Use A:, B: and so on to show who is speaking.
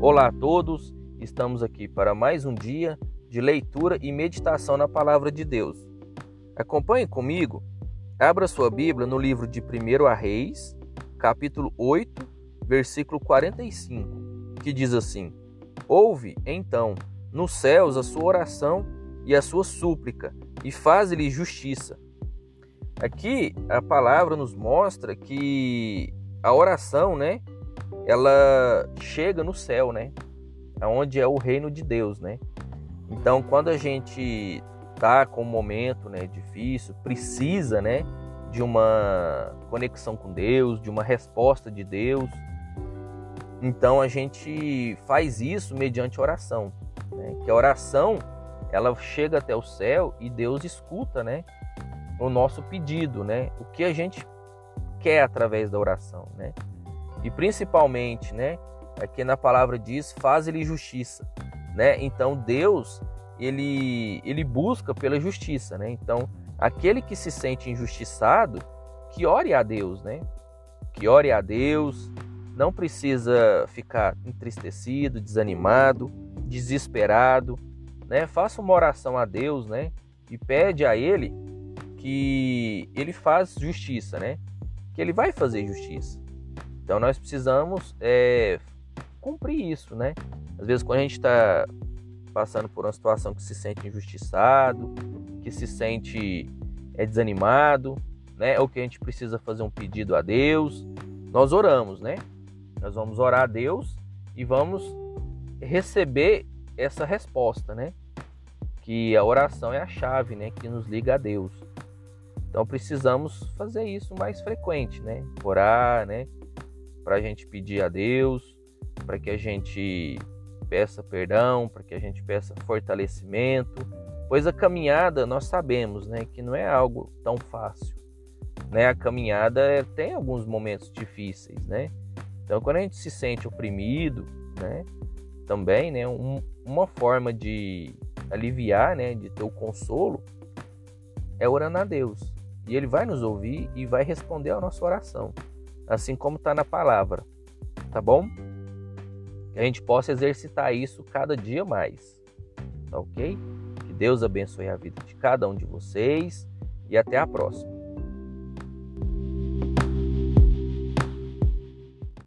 A: Olá a todos, estamos aqui para mais um dia de leitura e meditação na Palavra de Deus. Acompanhe comigo, abra sua Bíblia no livro de 1 a Reis, capítulo 8, versículo 45, que diz assim: Ouve, então, nos céus a sua oração e a sua súplica, e faz-lhe justiça. Aqui a palavra nos mostra que a oração, né, ela chega no céu, né? Onde é o reino de Deus, né? Então, quando a gente tá com um momento, né, difícil, precisa, né, de uma conexão com Deus, de uma resposta de Deus, então a gente faz isso mediante oração, né? Que a oração ela chega até o céu e Deus escuta, né, o nosso pedido, né? O que a gente quer através da oração, né? E principalmente, né, aqui na palavra diz, faz-lhe justiça, né? Então Deus, ele ele busca pela justiça, né? Então, aquele que se sente injustiçado, que ore a Deus, né? Que ore a Deus, não precisa ficar entristecido, desanimado, desesperado, né? Faça uma oração a Deus, né? E pede a ele que ele faz justiça, né? Que ele vai fazer justiça. Então nós precisamos é, cumprir isso, né? Às vezes quando a gente está passando por uma situação que se sente injustiçado, que se sente é, desanimado, né? Ou que a gente precisa fazer um pedido a Deus, nós oramos, né? Nós vamos orar a Deus e vamos receber essa resposta, né? Que a oração é a chave, né? Que nos liga a Deus. Então precisamos fazer isso mais frequente, né? Orar, né? Para a gente pedir a Deus, para que a gente peça perdão, para que a gente peça fortalecimento, pois a caminhada nós sabemos, né, que não é algo tão fácil, né? A caminhada é, tem alguns momentos difíceis, né? Então, quando a gente se sente oprimido, né, também, né, um, uma forma de aliviar, né, de ter o consolo, é orando a Deus. E Ele vai nos ouvir e vai responder a nossa oração assim como está na palavra, tá bom? Que a gente possa exercitar isso cada dia mais, tá ok? Que Deus abençoe a vida de cada um de vocês e até a próxima.